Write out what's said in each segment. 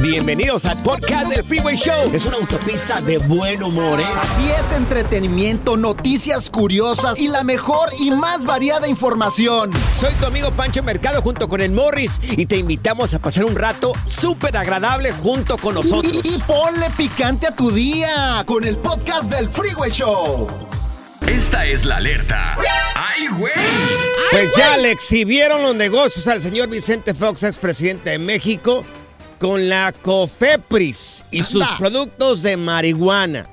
Bienvenidos al podcast del Freeway Show. Es una autopista de buen humor, ¿eh? Así es, entretenimiento, noticias curiosas y la mejor y más variada información. Soy tu amigo Pancho Mercado junto con el Morris y te invitamos a pasar un rato súper agradable junto con nosotros. Y, y ponle picante a tu día con el podcast del Freeway Show. Esta es la alerta. ¡Ay, güey! Pues ya le exhibieron los negocios al señor Vicente Fox, expresidente de México, con la COFEPRIS y sus productos de marihuana.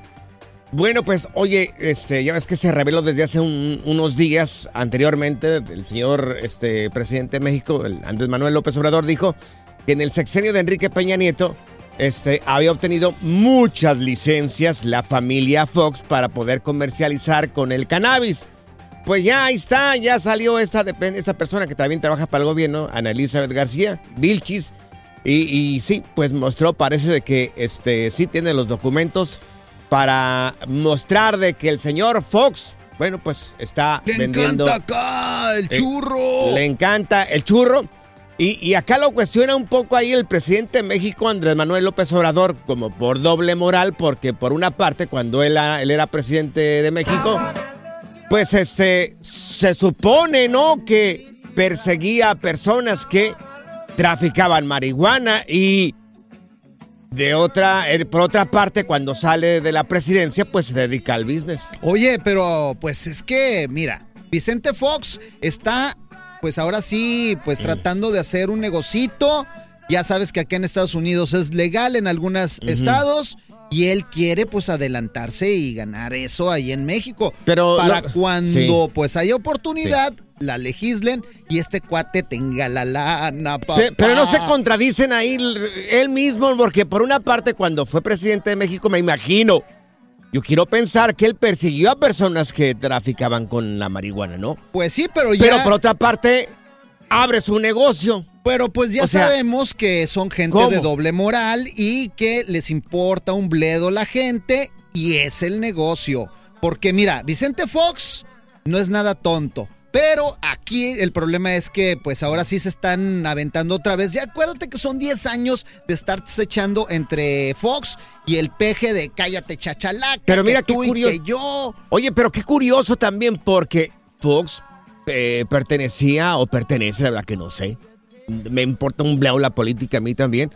Bueno, pues, oye, este, ya ves que se reveló desde hace un- unos días anteriormente, el señor este, presidente de México, el Andrés Manuel López Obrador, dijo que en el sexenio de Enrique Peña Nieto este, había obtenido muchas licencias la familia Fox para poder comercializar con el cannabis. Pues ya ahí está, ya salió esta, esta persona que también trabaja para el gobierno, Ana Elizabeth García, Vilchis, y, y sí, pues mostró, parece de que este, sí tiene los documentos para mostrar de que el señor Fox, bueno, pues está vendiendo... acá el Eh, Le encanta el churro. Y, y acá lo cuestiona un poco ahí el presidente de México, Andrés Manuel López Obrador, como por doble moral, porque por una parte, cuando él, era- él era presidente de México, pues este, se supone, ¿no? Que perseguía a personas que traficaban marihuana y de otra, eh, por otra parte, cuando sale de la presidencia, pues se dedica al business. Oye, pero pues es que, mira, Vicente Fox está, pues ahora sí, pues tratando de hacer un negocito. Ya sabes que acá en Estados Unidos es legal en algunos estados. Y él quiere pues adelantarse y ganar eso ahí en México. Pero para lo- cuando sí. pues haya oportunidad, la legislen y este cuate tenga la lana, papá. Pero no se contradicen ahí él mismo, porque por una parte, cuando fue presidente de México, me imagino, yo quiero pensar que él persiguió a personas que traficaban con la marihuana, ¿no? Pues sí, pero ya... Pero por otra parte, abre su negocio. Pero pues ya O sea, sabemos que son gente ¿cómo? de doble moral y que les importa un bledo la gente y es el negocio. Porque mira, Vicente Fox no es nada tonto. Pero aquí el problema es que pues ahora sí se están aventando otra vez. Ya acuérdate que son 10 años de estar echando entre Fox y el peje de cállate chachalaca. Pero mira que qué tú y curioso. que yo. Oye, pero qué curioso también, porque Fox eh, pertenecía o pertenece, la verdad que no sé. Me importa un bledo la política a mí también.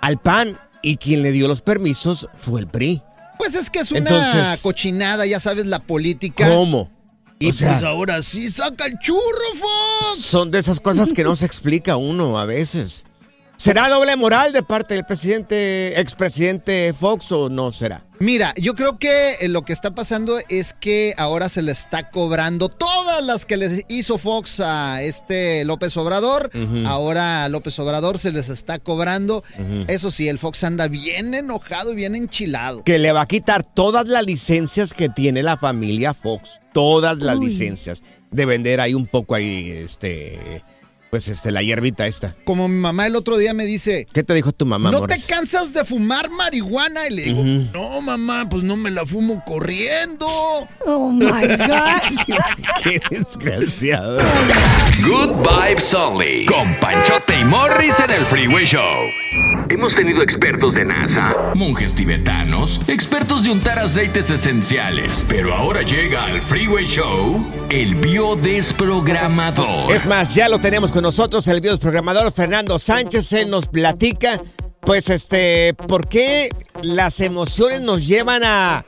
Al PAN. Y quien le dio los permisos fue el PRI. Pues es que es una Entonces- cochinada, ya sabes, la política. ¿Cómo? Y O sea, pues ahora sí saca el churro, Fox. Son de esas cosas que no se explica uno a veces. ¿Será doble moral de parte del presidente, expresidente Fox o no será? Mira, yo creo que eh, lo que está pasando es que ahora se le está cobrando todas las que les hizo Fox a este López Obrador. Ahora a López Obrador se les está cobrando. Eso sí, el Fox anda bien enojado y bien enchilado. Que le va a quitar todas las licencias que tiene la familia Fox. Todas las licencias. De vender ahí un poco ahí, este pues este, la hierbita esta. Como mi mamá el otro día me dice. ¿Qué te dijo tu mamá, ¿No te cansas de fumar marihuana? Y le digo, no, mamá, pues no me la fumo corriendo. Oh my God. Qué desgraciado. Good Vibes Only. Con Panchote y Morris en el Freeway Show. Hemos tenido expertos de NASA, monjes tibetanos, expertos de untar aceites esenciales. Pero ahora llega al Freeway Show el biodesprogramador. Es más, ya lo tenemos con nosotros, el biodesprogramador Fernando Sánchez. Él nos platica, pues, este, por qué las emociones nos llevan a,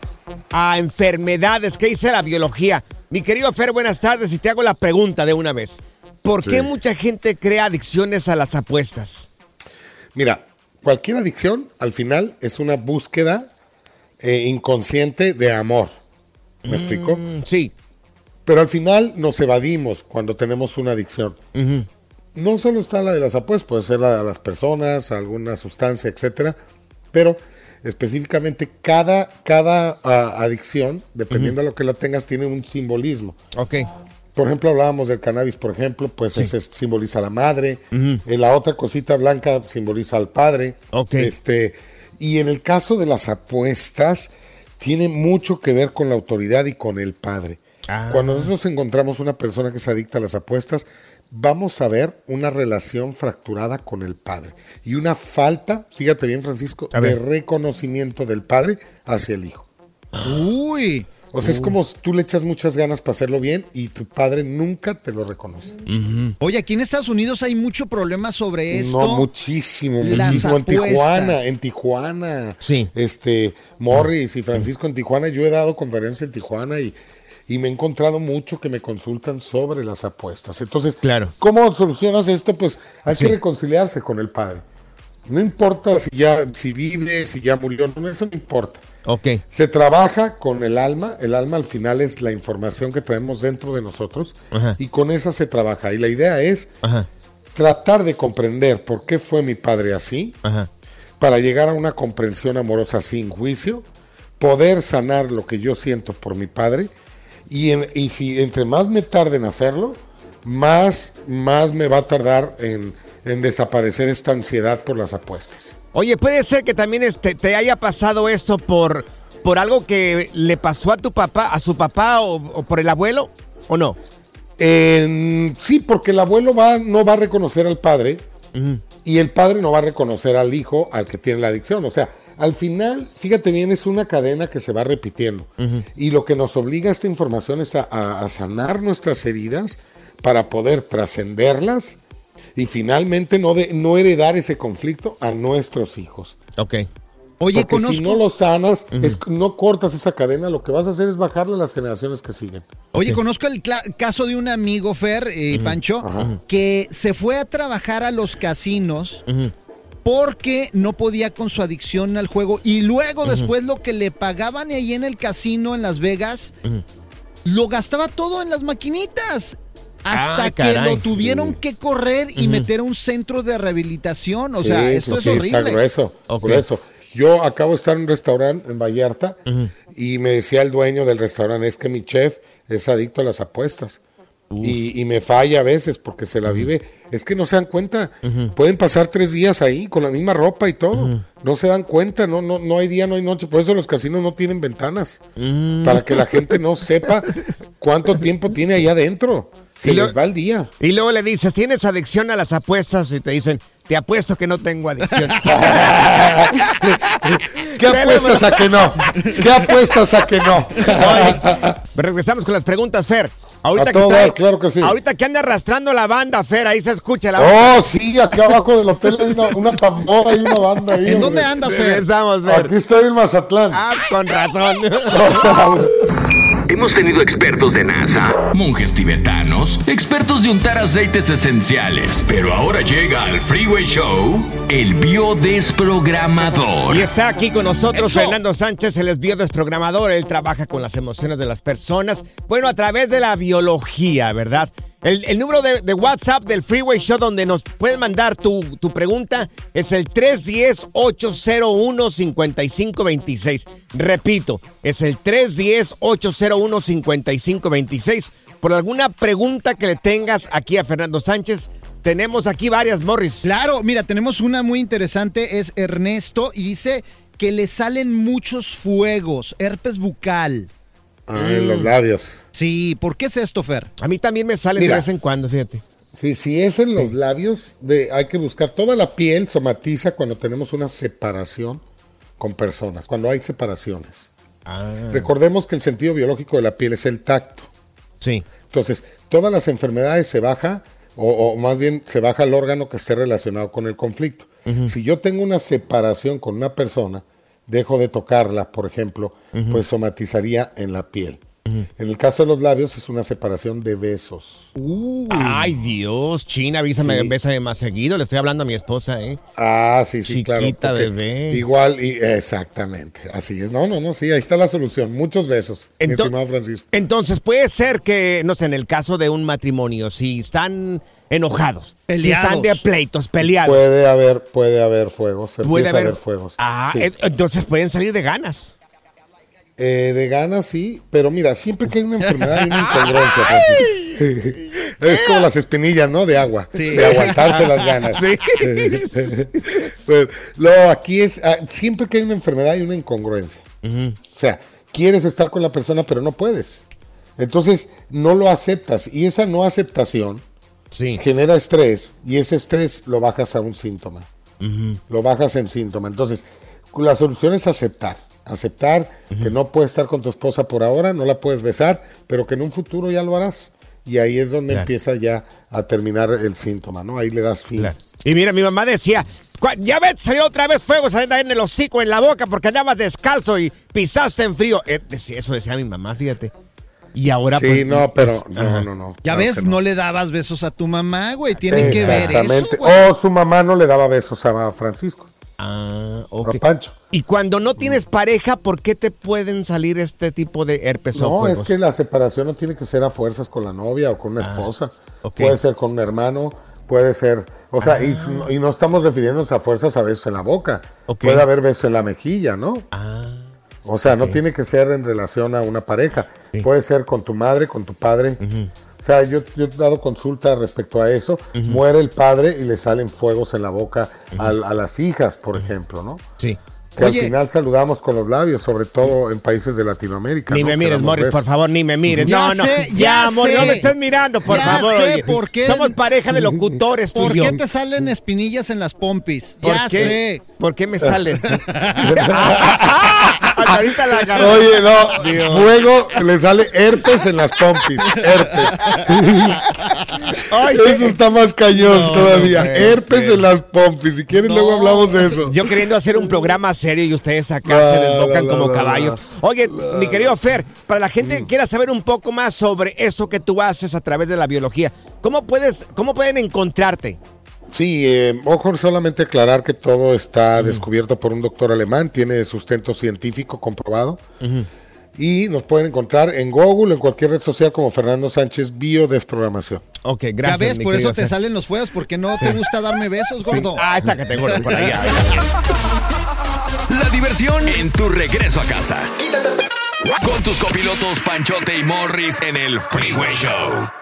a enfermedades. ¿Qué dice la biología? Mi querido Fer, buenas tardes y te hago la pregunta de una vez. ¿Por qué mucha gente crea adicciones a las apuestas? Mira, cualquier adicción al final es una búsqueda eh, inconsciente de amor. ¿Me explico? Mm, sí. Pero al final nos evadimos cuando tenemos una adicción. No solo está la de las apuestas, puede ser la de las personas, alguna sustancia, etcétera, pero específicamente cada, cada ah, adicción, dependiendo de lo que la tengas, tiene un simbolismo. Ok. Por ejemplo, hablábamos del cannabis, por ejemplo, pues ese simboliza a la madre. En la otra cosita blanca simboliza al padre. Ok. Este, y en el caso de las apuestas, tiene mucho que ver con la autoridad y con el padre. Ah. Cuando nosotros encontramos una persona que se adicta a las apuestas, vamos a ver una relación fracturada con el padre y una falta, fíjate bien Francisco, de reconocimiento del padre hacia el hijo. Uy. O sea, es como tú le echas muchas ganas para hacerlo bien y tu padre nunca te lo reconoce. Oye, aquí en Estados Unidos hay mucho problema sobre esto. No, muchísimo, Las muchísimo. En. Tijuana, en Tijuana. Sí. Este, Morris y Francisco en Tijuana. Yo he dado conferencias en Tijuana y, y me he encontrado mucho que me consultan sobre las apuestas. Entonces, Claro. ¿cómo solucionas esto? Pues hay Sí. que reconciliarse con el padre. No importa si ya, si vive, si ya murió, no, eso no importa. Ok. Se trabaja con el alma, el alma al final es la información que traemos dentro de nosotros Ajá. y con esa se trabaja. Y la idea es Ajá. tratar de comprender por qué fue mi padre así, Ajá. para llegar a una comprensión amorosa sin juicio, poder sanar lo que yo siento por mi padre y, en- y si entre más me tarde en hacerlo, más, más me va a tardar en, en desaparecer esta ansiedad por las apuestas. Oye, puede ser que también este, te haya pasado esto por, por algo que le pasó a tu papá, a su papá o, o por el abuelo, ¿o no? Sí, porque el abuelo va, no va a reconocer al padre y el padre no va a reconocer al hijo al que tiene la adicción. O sea, al final, fíjate bien, es una cadena que se va repitiendo. Y lo que nos obliga esta información es a, a- a sanar nuestras heridas para poder trascenderlas y finalmente no, de- no heredar ese conflicto a nuestros hijos. Ok. Oye, Porque conozco, si no lo sanas, es- no cortas esa cadena, lo que vas a hacer es bajarle a las generaciones que siguen. oye, conozco el caso de un amigo, Fer y Pancho, que se fue a trabajar a los casinos porque no podía con su adicción al juego y luego después lo que le pagaban ahí en el casino en Las Vegas, lo gastaba todo en las maquinitas. Hasta Ah, que caray. lo tuvieron que correr y meter a un centro de rehabilitación. O sea, esto sí, es horrible. Está grueso. Yo acabo de estar en un restaurante en Vallarta y me decía el dueño del restaurante, es que mi chef es adicto a las apuestas. Y, y me falla a veces porque se la vive. Es que no se dan cuenta. Pueden pasar tres días ahí con la misma ropa y todo. No se dan cuenta. No, no, no hay día, no hay noche. Por eso los casinos no tienen ventanas. Para que la gente no sepa cuánto tiempo tiene ahí adentro. Se Y lo- les va el día. Y luego le dices, ¿tienes adicción a las apuestas? Y te dicen, te apuesto que no tengo adicción. ¿Qué apuestas a que no? ¿Qué apuestas a que no? Regresamos con las preguntas, Fer. Ahorita A todo trae- dar, claro que sí. Ahorita que anda arrastrando la banda, Fer, ahí se escucha la Oh, sí, acá abajo del hotel hay una, una tambora y una banda ahí. ¿En dónde andas, Fer? Regresamos, Fer. Aquí estoy en Mazatlán. Ah, con razón. Hemos tenido expertos de NASA, monjes tibetanos, expertos de untar aceites esenciales. Pero ahora llega al Freeway Show el biodesprogramador. Y está aquí con nosotros Eso. Fernando Sánchez, el es biodesprogramador. Él trabaja con las emociones de las personas. Bueno, a través de la biología, ¿verdad? El, número de, de WhatsApp del Freeway Show donde nos puedes mandar tu, tu pregunta es el 310-801-5526. Repito, es el 310-801-5526. Por alguna pregunta que le tengas aquí a Fernando Sánchez, tenemos aquí varias, Morris. Claro, mira, tenemos una muy interesante, es Ernesto, y dice que le salen muchos fuegos, herpes bucal. Ah, en los labios. Sí, ¿por qué es esto, Fer? A mí también me sale Mira. de vez en cuando, fíjate. Sí, si es en los labios, de, hay que buscar. Toda la piel somatiza cuando tenemos una separación con personas, cuando hay separaciones. Ah, Recordemos que el sentido biológico de la piel es el tacto. sí. Entonces, todas las enfermedades se baja, o, o más bien se baja el órgano que esté relacionado con el conflicto. Si yo tengo una separación con una persona, dejo de tocarla, por ejemplo, pues somatizaría en la piel. En el caso de los labios es una separación de besos. Ay, Dios, China, avísame, Sí. bésame más seguido. Le estoy hablando a mi esposa, ¿eh? Ah, sí, sí, claro. Chiquita, bebé. Igual, y, exactamente. Así es. No, no, no, sí, ahí está la solución. Muchos besos, mi Ento- estimado Francisco. Entonces, puede ser que, no sé, en el caso de un matrimonio, si están enojados, si están de pleitos, peleados, Puede haber, puede haber fuego. Se puede haber, haber fuegos. Ah, Sí. entonces pueden salir de ganas. Eh, de ganas sí, pero mira, siempre que hay una enfermedad hay una incongruencia, Francisco. es como las espinillas, ¿no? De agua. De aguantarse las ganas. Sí. Pero, no, aquí es, ah, siempre que hay una enfermedad hay una incongruencia. O sea, quieres estar con la persona, pero no puedes. Entonces, no lo aceptas. Y esa no aceptación Sí. genera estrés y ese estrés lo bajas a un síntoma. Lo bajas en síntoma. Entonces, la solución es aceptar. Aceptar que no puedes estar con tu esposa por ahora, no la puedes besar, pero que en un futuro ya lo harás. Y ahí es donde Claro. empieza ya a terminar el síntoma, ¿no? Ahí le das fin. Claro. Y mira, mi mamá decía, "Cua- ya ves, salió otra vez fuego saliendo ahí en el hocico, en la boca, porque andabas descalzo y pisaste en frío. Eh, decía- eso decía mi mamá, fíjate. Y ahora Sí, pues, no, pero pues, no, ajá. no, no. Ya claro ves, no. le dabas besos a tu mamá, güey. Tiene que ver eso, Exactamente. O su mamá no le daba besos a Francisco, Ah, ok. Pancho. Y cuando no tienes pareja, ¿por qué te pueden salir este tipo de herpes No, es que la separación no tiene que ser a fuerzas con la novia o con una esposa. Ah, ok. Puede ser con un hermano, puede ser. O sea, y, y no estamos refiriéndonos a fuerzas a besos en la boca. Ok. Puede haber besos en la mejilla, ¿no? Ah, O sea, no tiene que ser en relación a una pareja. Puede ser con tu madre, con tu padre. O sea, yo, yo he dado consulta respecto a eso. Muere el padre y le salen fuegos en la boca al- a, las hijas, por ejemplo, ¿no? sí. Que Oye. al final saludamos con los labios, sobre todo en países de Latinoamérica. Ni ¿no? me mires, Morris, por favor, ni me mires. Ya no, no, sé, ya, ya Morris, no me estés mirando, por Ya favor. sé oye. por qué- Somos pareja de locutores, tú ¿Por y yo. qué te salen espinillas en las pompis? ¿Por Ya qué? sé. ¿Por qué me salen? Hasta ahorita la agarré. Oye, no, Dios. fuego le sale herpes en las pompis. Herpes. Ay, Eso está más cañón No, todavía. no herpes ser. en las pompis. Si quieren, luego hablamos de eso. Yo queriendo hacer un programa serio y ustedes acá se desbocan como caballos. Oye, mi querido Fer, para la gente que quiera saber un poco más sobre eso que tú haces a través de la biología, ¿cómo puedes, cómo pueden encontrarte? Sí, eh, ojo, solamente aclarar que todo está descubierto por un doctor alemán, tiene sustento científico comprobado. Y nos pueden encontrar en Google, en cualquier red social como Fernando Sánchez Biodesprogramación. Ok, Ya gracias. ves, mi por eso te salen los fuegos, porque no te gusta darme besos, Sí. gordo. Ah, sácate, gordo, por allá. La diversión en tu regreso a casa. Con tus copilotos Panchote y Morris en el Freeway Show.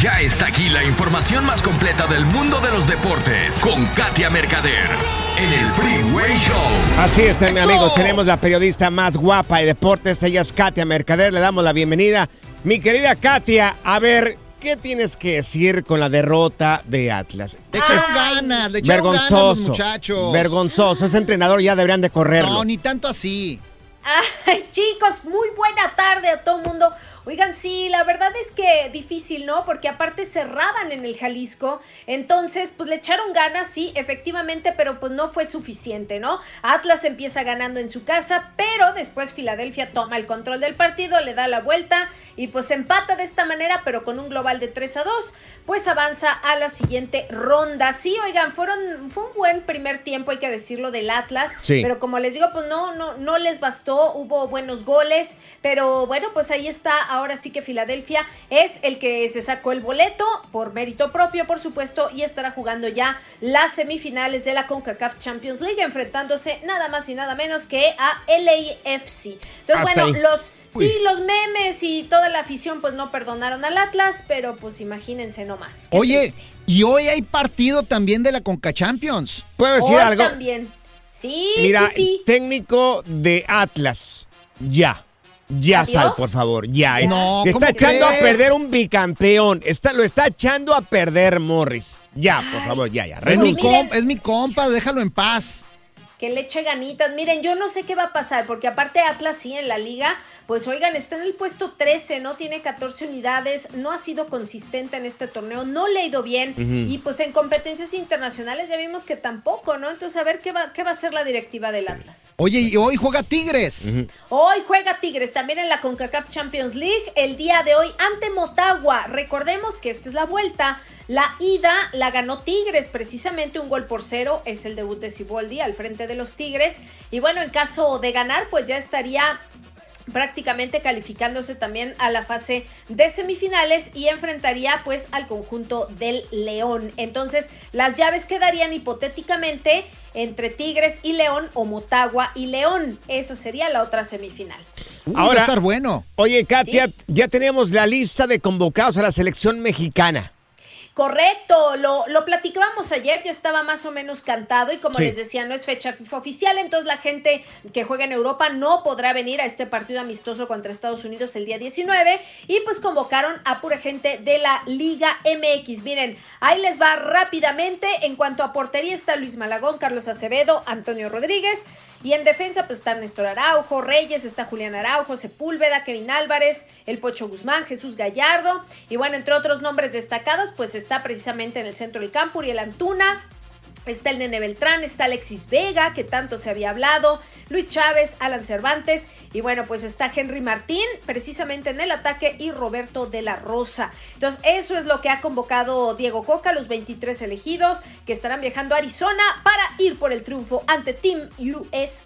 Ya está aquí la información más completa del mundo de los deportes con Katia Mercader en el Freeway Show. Así está, mi amigos. Tenemos la periodista más guapa de deportes. Ella es Katia Mercader. Le damos la bienvenida. Mi querida Katia, a ver, ¿qué tienes que decir con la derrota de Atlas? Le echaron ganas, le echaron ganas los Vergonzoso. muchachos. Vergonzoso. Ese entrenador ya deberían de correrlo. No, ni tanto así. Ay, chicos, muy buena tarde a todo mundo. Oigan, sí, la verdad es que difícil, ¿no? Porque aparte cerraban en el Jalisco, entonces pues le echaron ganas, sí, efectivamente, pero pues no fue suficiente, ¿no? Atlas empieza ganando en su casa, pero después Filadelfia toma el control del partido, le da la vuelta y pues empata de esta manera, pero con un global de 3 a 2, pues avanza a la siguiente ronda. Sí, oigan, fueron, fue un buen primer tiempo, hay que decirlo, del Atlas, Sí. pero como les digo, pues no, no, no les bastó, hubo buenos goles, pero bueno, pues ahí está, ahora sí que Filadelfia es el que se sacó el boleto por mérito propio, por supuesto, y estará jugando ya las semifinales de la CONCACAF Champions League, enfrentándose nada más y nada menos que a LAFC. Entonces, Hasta bueno, ahí. los... Uy. Sí, los memes y toda la afición pues no perdonaron al Atlas, pero pues imagínense nomás. Oye, triste. y hoy hay partido también de la Conca Champions. ¿Puedo decir Hoy algo? también. Sí, Mira, sí, sí. técnico de Atlas, ya. Ya ¿Adiós? sal, por favor, ya. No, está ¿cómo echando a perder un bicampeón. Está, lo está echando a perder Morris. Ya, por favor, ya, ya. Es mi, compa, es mi compa, déjalo en paz. Que le eche ganitas. Miren, yo no sé qué va a pasar, porque aparte Atlas sí en la liga, pues oigan, está en el puesto 13, ¿no? Tiene 14 unidades, no ha sido consistente en este torneo, no le ha ido bien. Y pues en competencias internacionales ya vimos que tampoco, ¿no? Entonces a ver qué va, qué va a hacer la directiva del Atlas. Oye, y hoy juega Tigres. Hoy juega Tigres también en la CONCACAF Champions League el día de hoy ante Motagua. Recordemos que esta es la vuelta. La ida la ganó Tigres, precisamente un gol por cero. Es el debut de Siboldi al frente de los Tigres. Y bueno, en caso de ganar, pues ya estaría prácticamente calificándose también a la fase de semifinales y enfrentaría pues al conjunto del León. Entonces las llaves quedarían hipotéticamente entre Tigres y León o Motagua y León. Esa sería la otra semifinal. Uy, va Ahora- a estar bueno. Oye, Katia, Sí. ya tenemos la lista de convocados a la selección mexicana. Correcto, lo, lo platicábamos ayer, ya estaba más o menos cantado y como Sí. les decía, no es fecha FIFA oficial, entonces la gente que juega en Europa no podrá venir a este partido amistoso contra Estados Unidos el día 19 y pues convocaron a pura gente de la Liga MX. Miren, ahí les va rápidamente, en cuanto a portería está Luis Malagón, Carlos Acevedo, Antonio Rodríguez y en defensa pues está Néstor Araujo, Reyes, está Julián Araujo, Sepúlveda, Kevin Álvarez, el Pocho Guzmán, Jesús Gallardo. Y bueno, entre otros nombres destacados pues está precisamente en el centro del campo Uriel Antuna, Está el Nene Beltrán, está Alexis Vega, que tanto se había hablado, Luis Chávez, Alan Cervantes, y bueno, pues está Henry Martín, precisamente en el ataque, y Roberto de la Rosa. Entonces, eso es lo que ha convocado Diego Coca, los 23 elegidos, que estarán viajando a Arizona para ir por el triunfo ante Team USA.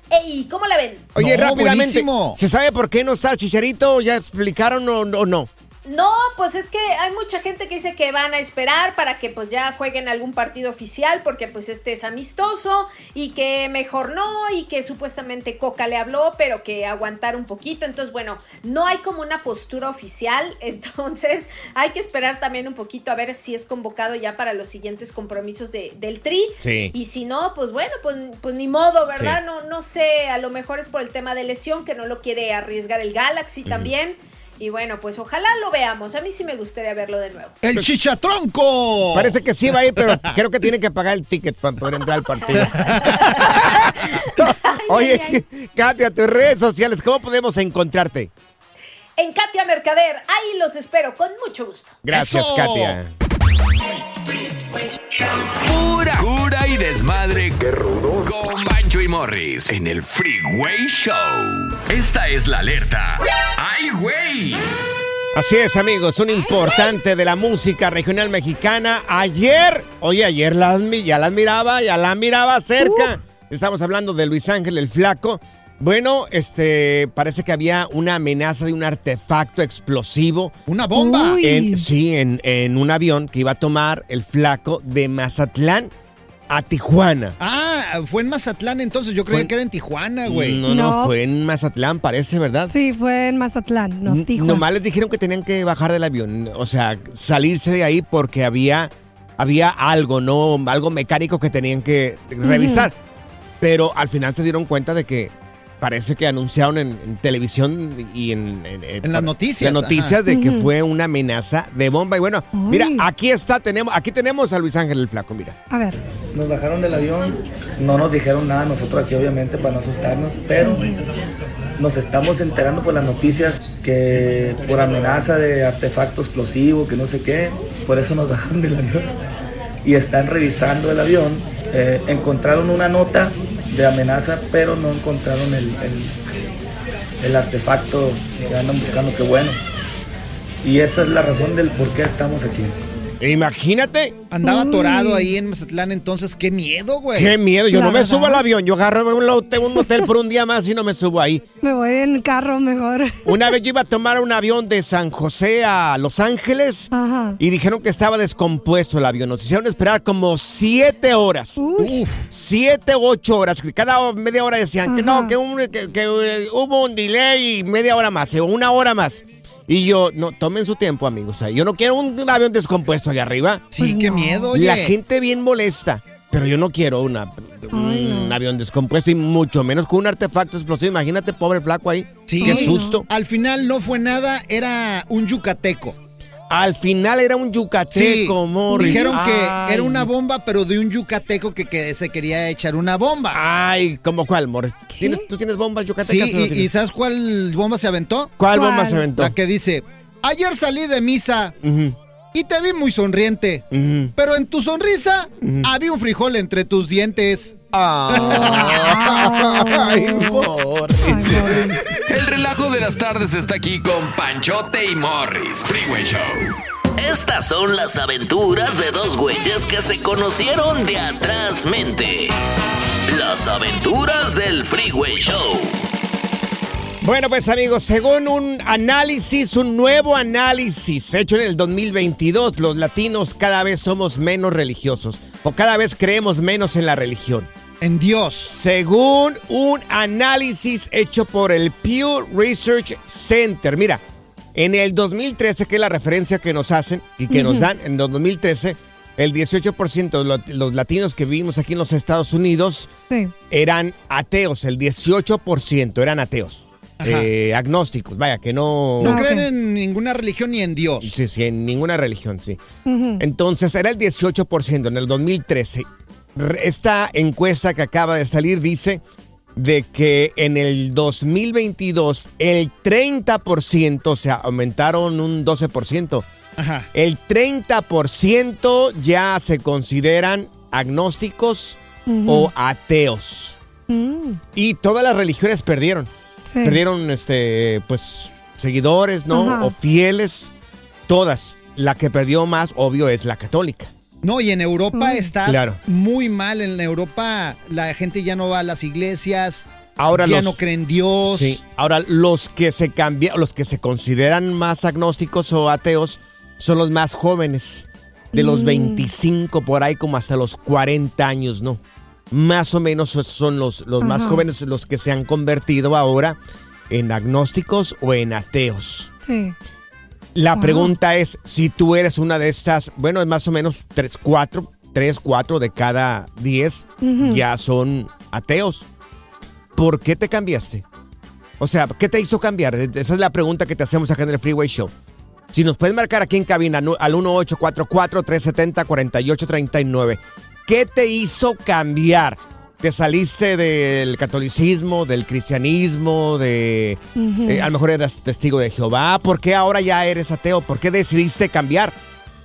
¿Cómo la ven? Oye, No, rápidamente, buenísimo. ¿se sabe por qué no está Chicharito? ¿Ya explicaron o o no? No, pues es que hay mucha gente que dice que van a esperar para que pues ya jueguen algún partido oficial porque pues este es amistoso y que mejor no y que supuestamente Coca le habló pero que aguantar un poquito. Entonces bueno, no hay como una postura oficial, entonces hay que esperar también un poquito a ver si es convocado ya para los siguientes compromisos de, del Tri. Sí. Y si no, pues bueno, pues, pues ni modo, ¿verdad? No, no sé, a lo mejor es por el tema de lesión que no lo quiere arriesgar el Galaxy también. Y bueno, pues ojalá lo veamos. A mí sí me gustaría verlo de nuevo. ¡El chichatronco! Parece que sí va a ir, pero creo que tiene que pagar el ticket para poder entrar al partido. Oye, Katia, tus redes sociales, ¿cómo podemos encontrarte? En Katia Mercader, ahí los espero con mucho gusto. Gracias, Eso. Katia. Pura cura y desmadre. Qué rudos. Con Bancho y Morris en el Freeway Show. Esta es la alerta. ¡Ay, güey! Así es, amigos, un importante de la música regional mexicana. Ayer, oye, ayer las ya las miraba, ya la miraba cerca. Estamos hablando de Luis Ángel el Flaco. Bueno, este, parece que había una amenaza de un artefacto explosivo. ¡Una bomba! En, sí, en, en un avión que iba a tomar el Flaco de Mazatlán a Tijuana. Ah, fue en Mazatlán entonces. Yo creía que era en Tijuana, güey. No, no, No. fue en Mazatlán, parece, ¿verdad? Sí, fue en Mazatlán, no N- Tijuas. Nomás les dijeron que tenían que bajar del avión, o sea, salirse de ahí porque había, había algo, ¿no? Algo mecánico que tenían que revisar. Pero al final se dieron cuenta de que parece que anunciaron en, en televisión y en, En las noticias, las noticias ajá. de que fue una amenaza de bomba. Y bueno, Ay. mira, aquí está, tenemos, aquí tenemos a Luis Ángel el Flaco, mira. A ver. Nos bajaron del avión, no nos dijeron nada nosotros aquí obviamente para no asustarnos, pero nos estamos enterando por las noticias que por amenaza de artefacto explosivo, que no sé qué, por eso nos bajaron del avión. Y están revisando el avión, eh, encontraron una nota de amenaza, pero no encontraron el, el- artefacto que andan buscando, qué bueno. Y esa es la razón del por qué estamos aquí. Imagínate, Andaba atorado ahí en Mazatlán entonces. ¡Qué miedo, güey! qué miedo. Yo La no me verdad. subo al avión, yo agarro un hotel, un hotel por un día más y no me subo ahí. Me voy en carro mejor. Una vez yo iba a tomar un avión de San José a Los Ángeles Ajá. y dijeron que estaba descompuesto el avión. Nos hicieron esperar como siete horas. Uy. Siete u ocho horas. que Cada media hora decían que no, que, un- que- que, eh, hubo un delay y media hora más, o una hora más. Y yo, no, tomen su tiempo, amigos. O sea, yo no quiero un, avión descompuesto allá arriba. Sí, Pues qué no. miedo, oye. La gente bien molesta. Pero yo no quiero una, Ay, un no. avión descompuesto y mucho menos con un artefacto explosivo. Imagínate, pobre flaco ahí. Sí. Qué Ay, susto. Al final no fue nada, era un yucateco. Al final era un yucateco, Morris. Dijeron que era una bomba, pero de un yucateco que, que se quería echar una bomba. Ay, ¿cómo cuál, Morris? ¿Tienes- ¿Tú tienes bombas sí, yucatecas? no y? ¿sabes cuál bomba se aventó? ¿Cuál, ¿Cuál? bomba se aventó? La que dice, ayer salí de misa Ujú, y te vi muy sonriente, pero en tu sonrisa había un frijol entre tus dientes. Ay, Morris. Ay, Morris. El relajo de las tardes está aquí con Panchote y Morris. Freeway Show. Estas son las aventuras de dos güeyes que se conocieron de atrás mente. Las aventuras del Freeway Show. Bueno, pues amigos, según un análisis, un nuevo análisis hecho en el 2022, los latinos cada vez somos menos religiosos o cada vez creemos menos en la religión. En Dios. Según un análisis hecho por el Pew Research Center. Mira, en el 2013, que es la referencia que nos hacen y que nos dan, en el 2013, el 18% de lo- los latinos que vivimos aquí en los Estados Unidos Sí. eran ateos, el 18% eran ateos. Eh, agnósticos, vaya, que no... No Ah, creen en ninguna religión ni en Dios. Sí, sí, en ninguna religión, sí. Entonces era el 18% en el 2013. Re- Esta encuesta que acaba de salir dice de que en el 2022 el 30%, o sea, aumentaron un 12%, Ajá. el 30% ya se consideran agnósticos o ateos. Mm, Y todas las religiones perdieron. Sí. Perdieron, este, pues, seguidores, ¿no? Ajá. O fieles. Todas. La que perdió más, obvio, es la católica. No, y en Europa Mm. está Claro. muy mal. En Europa la gente ya no va a las iglesias. Ahora ya los- no creen en Dios. Sí. Ahora, los que se cambian, los que se consideran más agnósticos o ateos son los más jóvenes, de los Mm. 25 por ahí como hasta los 40 años, ¿no? Más o menos son los, los más jóvenes los que se han convertido ahora en agnósticos o en ateos. Sí. La pregunta es si tú eres una de estas, bueno, es más o menos 3, 4, 3, 4 de cada 10 Ujú. ya son ateos. ¿Por qué te cambiaste? O sea, ¿qué te hizo cambiar? Esa es la pregunta que te hacemos acá en el Freeway Show. Si nos puedes marcar aquí en cabina al 1844-370-4839. ¿Qué te hizo cambiar? ¿Te saliste del catolicismo, del cristianismo, de... Eh, a lo mejor eras testigo de Jehová? ¿Por qué ahora ya eres ateo? ¿Por qué decidiste cambiar?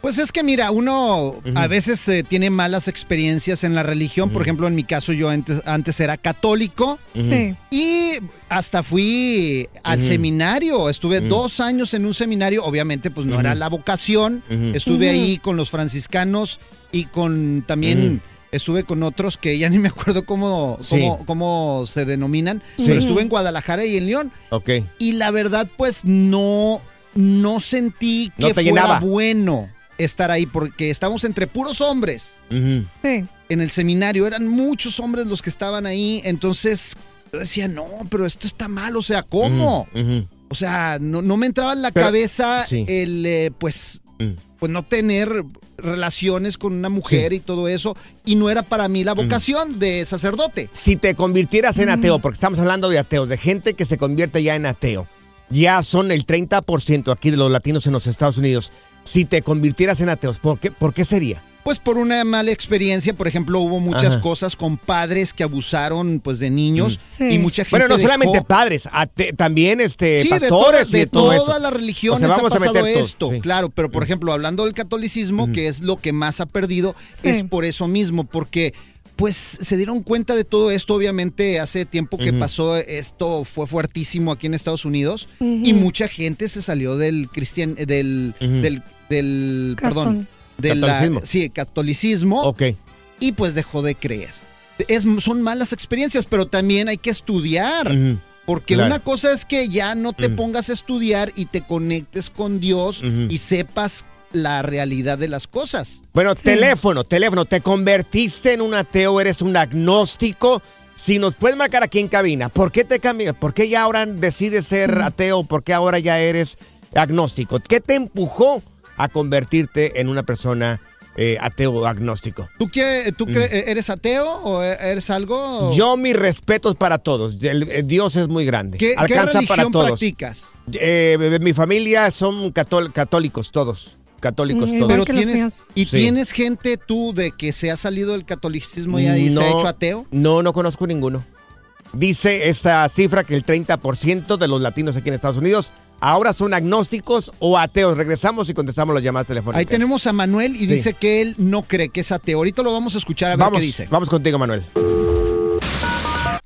Pues es que mira, uno a veces eh, tiene malas experiencias en la religión. Por ejemplo, en mi caso yo antes, antes era católico. Sí. Y hasta fui al seminario. Estuve dos años en un seminario. Obviamente, pues no era la vocación. Estuve ahí con los franciscanos y con también estuve con otros que ya ni me acuerdo cómo, Sí. cómo, cómo se denominan. Sí. Pero estuve en Guadalajara y en León. Ok. Y la verdad, pues no, no sentí No que te fuera llenaba. bueno estar ahí porque estamos entre puros hombres. Sí. en el seminario. Eran muchos hombres los que estaban ahí. Entonces yo decía, no, pero esto está mal. O sea, ¿cómo? O sea, no, no me entraba en la Pero- cabeza sí. el, eh, pues, Mm. pues no tener relaciones con una mujer y todo eso. Y no era para mí la vocación de sacerdote. Si te convirtieras en ateo, porque estamos hablando de ateos, de gente que se convierte ya en ateo, ya son el 30% aquí de los latinos en los Estados Unidos. Si te convirtieras en ateos, ¿por qué, por qué sería? Pues por una mala experiencia, por ejemplo, hubo muchas Ajá. cosas con padres que abusaron pues de niños Sí. y mucha gente Bueno, no dejó- solamente padres, ate- también este, Sí, de pastores toda- de y de todo todas las religiones O sea, vamos ha a pasado meter esto, sí. claro, pero por ejemplo, hablando del catolicismo, que es lo que más ha perdido, Sí. es por eso mismo, porque pues se dieron cuenta de todo esto, obviamente hace tiempo que pasó esto fue fuertísimo aquí en Estados Unidos y mucha gente se salió del cristian del del del perdón, del Catolicismo. sí, catolicismo Ok. y pues dejó de creer. Es, son malas experiencias, pero también hay que estudiar. Porque Claro. una cosa es que ya no te pongas a estudiar y te conectes con Dios y sepas la realidad de las cosas. Bueno, teléfono, teléfono. ¿Te convertiste en un ateo? ¿Eres un agnóstico? Si nos puedes marcar aquí en cabina, ¿por qué te cambias? ¿Por qué ya ahora decides ser ateo? ¿Por qué ahora ya eres agnóstico? ¿Qué te empujó a convertirte en una persona eh, ateo o agnóstico? ¿Tú, qué, tú cre- eres ateo o eres algo? Mm. Yo mis respetos para todos. El- el Dios es muy grande. ¿Qué, qué Alcanza para religión todos. practicas? Eh, mi familia son católicos todos. Católicos Mm, todos. Pero tienes. ¿Y Sí. tienes gente tú de que se ha salido del catolicismo ya y se ha hecho ateo? No, no conozco ninguno. Dice esta cifra que el 30% de los latinos aquí en Estados Unidos ahora son agnósticos o ateos. Regresamos y contestamos las llamadas telefónicas. Ahí tenemos a Manuel y Sí. dice que él no cree que es ateo. Ahorita lo vamos a escuchar a ver vamos, qué dice. Vamos contigo, Manuel.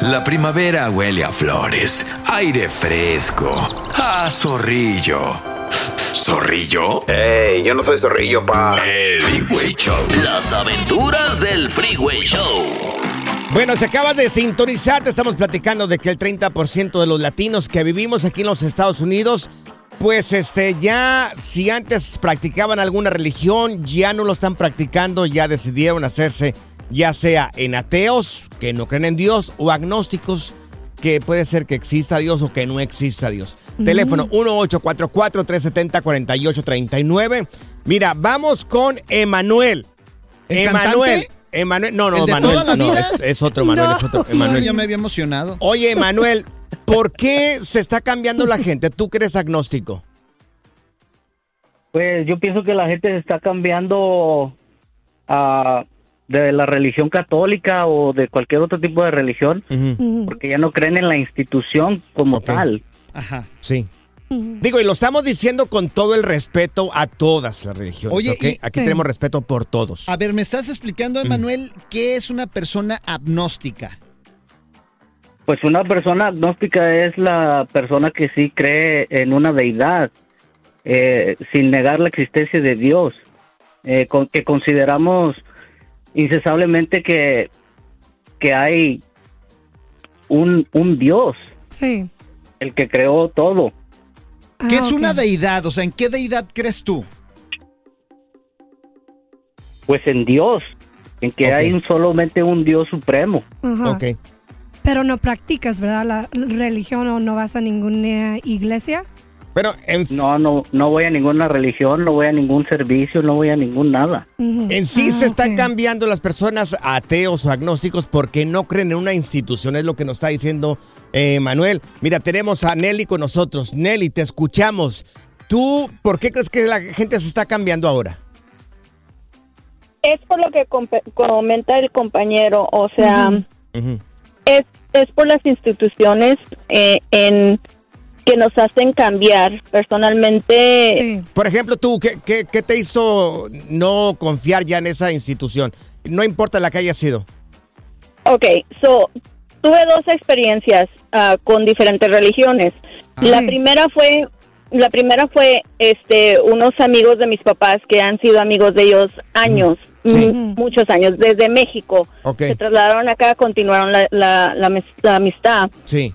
La primavera huele a flores, aire fresco, a zorrillo. ¿Zorrillo? ¡Ey! Yo no soy zorrillo, pa. El Freeway Show. Las aventuras del Freeway Show. Bueno, se acaba de sintonizar, te estamos platicando de que el 30% de los latinos que vivimos aquí en los Estados Unidos, pues este ya si antes practicaban alguna religión, ya no lo están practicando, ya decidieron hacerse ya sea en ateos, que no creen en Dios, o agnósticos, que puede ser que exista Dios o que no exista Dios. Teléfono 1844-370-4839. Mira, vamos con Emanuel. ¿El Emanuel. Emanuel, no, no, ¿El de Emanuel, no, es, es otro Emanuel, No. es otro No, Emanuel. yo me había emocionado. Oye, Emanuel, ¿por qué se está cambiando la gente? ¿Tú que eres agnóstico? Pues yo pienso que la gente se está cambiando ah, de la religión católica o de cualquier otro tipo de religión porque ya no creen en la institución como tal. Ajá. Sí. Digo, y lo estamos diciendo con todo el respeto a todas las religiones. Oye, Aquí Sí. tenemos respeto por todos. A ver, me estás explicando, Emanuel, qué es una persona agnóstica. Pues una persona agnóstica es la persona que sí cree en una deidad, eh, sin negar la existencia de Dios, eh, con, que consideramos incesablemente que, que hay un, un Dios, Sí. el que creó todo. ¿Qué Ah, es ok. una deidad? O sea, ¿en qué deidad crees tú? Pues en Dios, en que hay un, solamente un Dios supremo. Pero no practicas, ¿verdad? La religión o no vas a ninguna iglesia. Pero no, no, no voy a ninguna religión, no voy a ningún servicio, no voy a ningún nada. En sí Ah, se están cambiando las personas ateos o agnósticos porque no creen en una institución, es lo que nos está diciendo eh, Manuel. Mira, tenemos a Nelly con nosotros. Nelly, te escuchamos. ¿Tú por qué crees que la gente se está cambiando ahora? Es por lo que comenta el compañero, o sea, es, es por las instituciones eh, en que nos hacen cambiar. Personalmente, Por ejemplo, tú, ¿qué, qué, qué te hizo no confiar ya en esa institución? No importa la que haya sido. ok, so, tuve dos experiencias ah, con diferentes religiones. La primera fue, la primera fue, este, unos amigos de mis papás que han sido amigos de ellos años, mm, muchos años, desde México. Ok. Se trasladaron acá, continuaron la, la, la la amistad. Sí.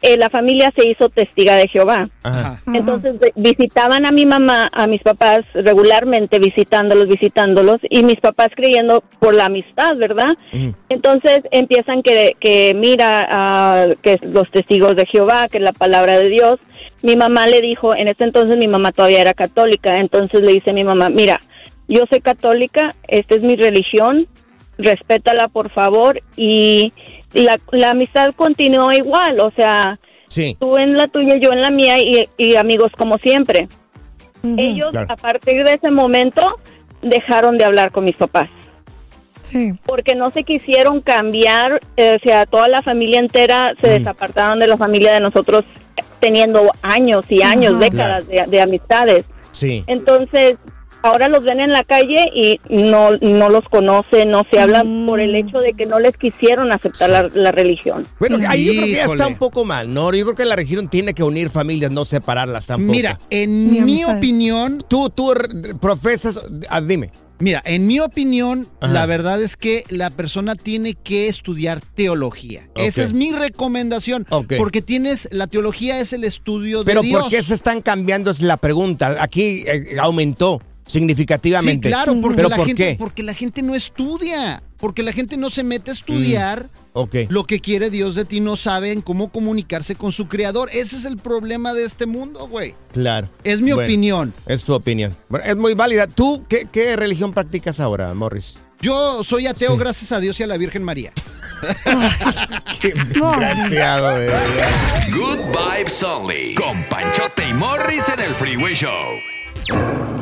Eh, la familia se hizo testiga de Jehová. Ajá. Entonces de- visitaban a mi mamá, a mis papás regularmente visitándolos, visitándolos y mis papás creyendo por la amistad, ¿verdad? Entonces empiezan que, que mira que los testigos de Jehová, que es la palabra de Dios. Mi mamá le dijo, en ese entonces mi mamá todavía era católica, entonces le dice a mi mamá, mira, yo soy católica, esta es mi religión, respétala por favor y la, la amistad continuó igual, o sea, Sí. tú en la tuya, yo en la mía y, y amigos como siempre. Ellos Claro. a partir de ese momento dejaron de hablar con mis papás. Sí. Porque no se quisieron cambiar, eh, o sea, toda la familia entera se desapartaron de la familia de nosotros teniendo años y años, décadas de, de amistades. Sí. Entonces, ahora los ven en la calle y no, no los conocen, no se hablan por el hecho de que no les quisieron aceptar la, la religión. Bueno, ahí yo creo que ya está un poco mal, ¿no? Yo creo que la religión tiene que unir familias, no separarlas tampoco. Mira, en mi opinión... Tú, tú profesas... ah, dime. Mira, en mi opinión, Ajá. la verdad es que la persona tiene que estudiar teología. Esa es mi recomendación. Porque tienes, la teología es el estudio de Pero Dios. ¿por qué se están cambiando? Es la pregunta. Aquí eh, aumentó significativamente. Sí, claro, porque ¿Pero la por gente, qué? porque la gente no estudia, porque la gente no se mete a estudiar Ok. lo que quiere Dios de ti, no saben cómo comunicarse con su creador. Ese es el problema de este mundo, güey. Claro. Es mi opinión. Es tu opinión. Bueno, es muy válida. ¿Tú qué, qué religión practicas ahora, Morris? Yo soy ateo gracias a Dios y a la Virgen María. Desgraciado, de verdad. Good Vibes Only. Con Panchote y Morris en el Freeway Show.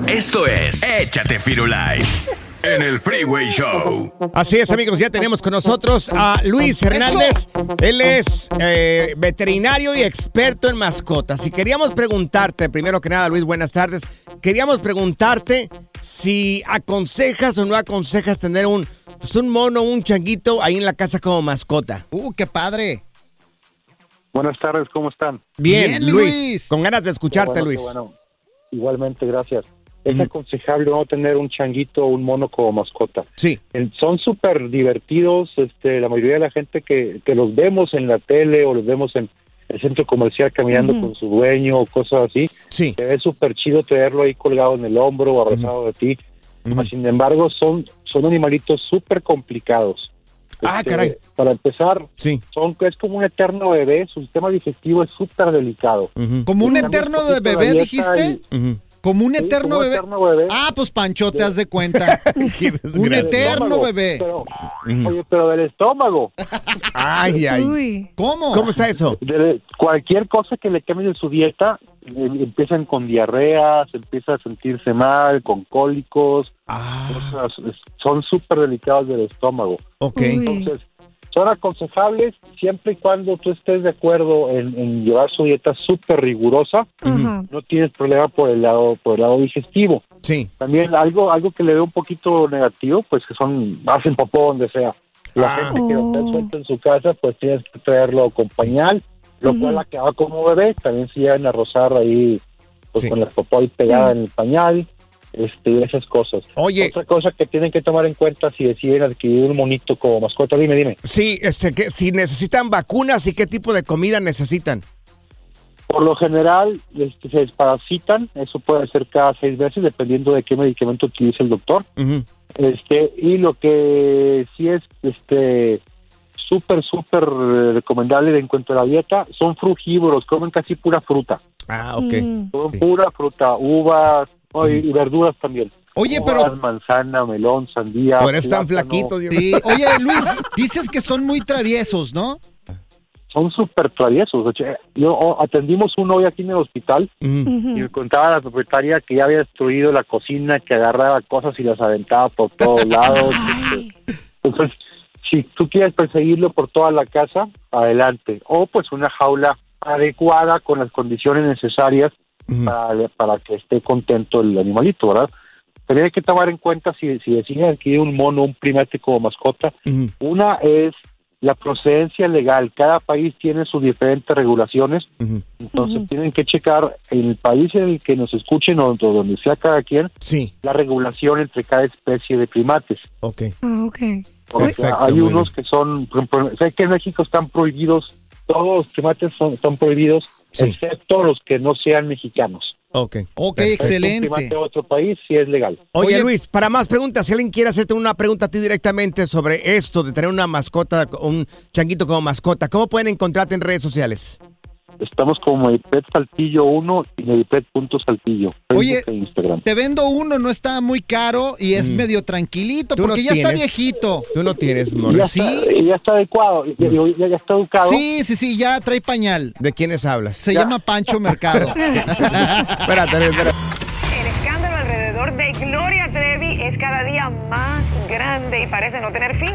Esto es Échate Firulais. En el Freeway Show. Así es, amigos, ya tenemos con nosotros a Luis Hernández. Él es eh, veterinario y experto en mascotas. Y queríamos preguntarte, primero que nada, Luis, buenas tardes. Queríamos preguntarte si aconsejas o no aconsejas tener un pues, un mono, un changuito ahí en la casa como mascota. Uh, qué padre. Buenas tardes, ¿cómo están? Bien, Bien, Luis. Luis. Con ganas de escucharte, bueno, Luis. bueno. Igualmente, gracias. Es aconsejable no tener un changuito o un mono como mascota. Sí. Son súper divertidos. Este, la mayoría de la gente que, que los vemos en la tele o los vemos en el centro comercial caminando con su dueño o cosas así, sí. te ve súper chido tenerlo ahí colgado en el hombro o abrazado de ti. Sin embargo, son, son animalitos súper complicados. Ah, Este, caray. Para empezar, Sí. son, es como un eterno bebé, su sistema digestivo es súper delicado. ¿Como un eterno de bebé, dijiste? y- ¿Como un Sí, eterno como un bebé? eterno bebé. Ah, pues Pancho, te has de cuenta. un eterno bebé. Pero, Oye, pero del estómago. Ay, ay. ¿Cómo? ¿Cómo está eso? De cualquier cosa que le cambie de su dieta, eh, empiezan con diarreas, empieza a sentirse mal, con cólicos. cosas, es- son súper delicados del estómago. Ok. Entonces, son aconsejables siempre y cuando tú estés de acuerdo en, en llevar su dieta súper rigurosa. No tienes problema por el lado por el lado digestivo. Sí. También algo algo que le veo un poquito negativo, pues que son hacen popó donde sea. La Ah. gente que lo está suelta en su casa, pues tienes que traerlo con pañal, lo cual acaba como bebé. También se llegan a rozar ahí pues, con la popó ahí pegada en el pañal. Este, esas cosas. Oye. Otra cosa que tienen que tomar en cuenta si deciden adquirir un monito como mascota, dime, dime. Sí, este, que, si necesitan vacunas y qué tipo de comida necesitan. Por lo general, este, se desparasitan, eso puede ser cada seis meses, dependiendo de qué medicamento utilice el doctor. Este, y lo que sí es este súper, súper eh, recomendable en cuanto a la dieta, son frugívoros, comen casi pura fruta. Ah, ok. Comen pura fruta, uvas oh, y, y verduras también. Oye, Uvas, pero- manzana, melón, sandía. Por eso están flaquitos. yo- Sí. Oye, Luis, dices que son muy traviesos, ¿no? son súper traviesos. Yo oh, atendimos uno hoy aquí en el hospital y me contaba la propietaria que ya había destruido la cocina, que agarraba cosas y las aventaba por todos lados. Entonces, si tú quieres perseguirlo por toda la casa, adelante. O pues una jaula adecuada con las condiciones necesarias para, para que esté contento el animalito, ¿verdad? Pero hay que tomar en cuenta si, si deciden adquirir un mono, un primate como mascota, una es la procedencia legal. Cada país tiene sus diferentes regulaciones. Entonces tienen que checar en el país en el que nos escuchen o donde sea cada quien la regulación entre cada especie de primates. Ok. Ah, ok. Porque Perfecto, hay unos que son, sé que en México están prohibidos, todos los primates son, están prohibidos, excepto los que no sean mexicanos. Ok. Ok, excelente. otro país sí es legal. Oye, Luis, para más preguntas, si alguien quiere hacerte una pregunta a ti directamente sobre esto de tener una mascota, un changuito como mascota, ¿cómo pueden encontrarte en redes sociales? Estamos como Medipet Saltillo 1 y Medipet.saltillo. Oye, e Instagram. Te vendo uno, no está muy caro y es medio tranquilito Mm. Tú no porque ya está tienes- viejito. Tú no tienes, Ya Morris. está, ya está adecuado, ya, ya- ya está educado. Sí, sí, sí, ya trae pañal. ¿De quiénes hablas? Se llama Pancho Mercado. espérate, espérate. El escándalo alrededor de Gloria Trevi es cada día más grande y parece no tener fin.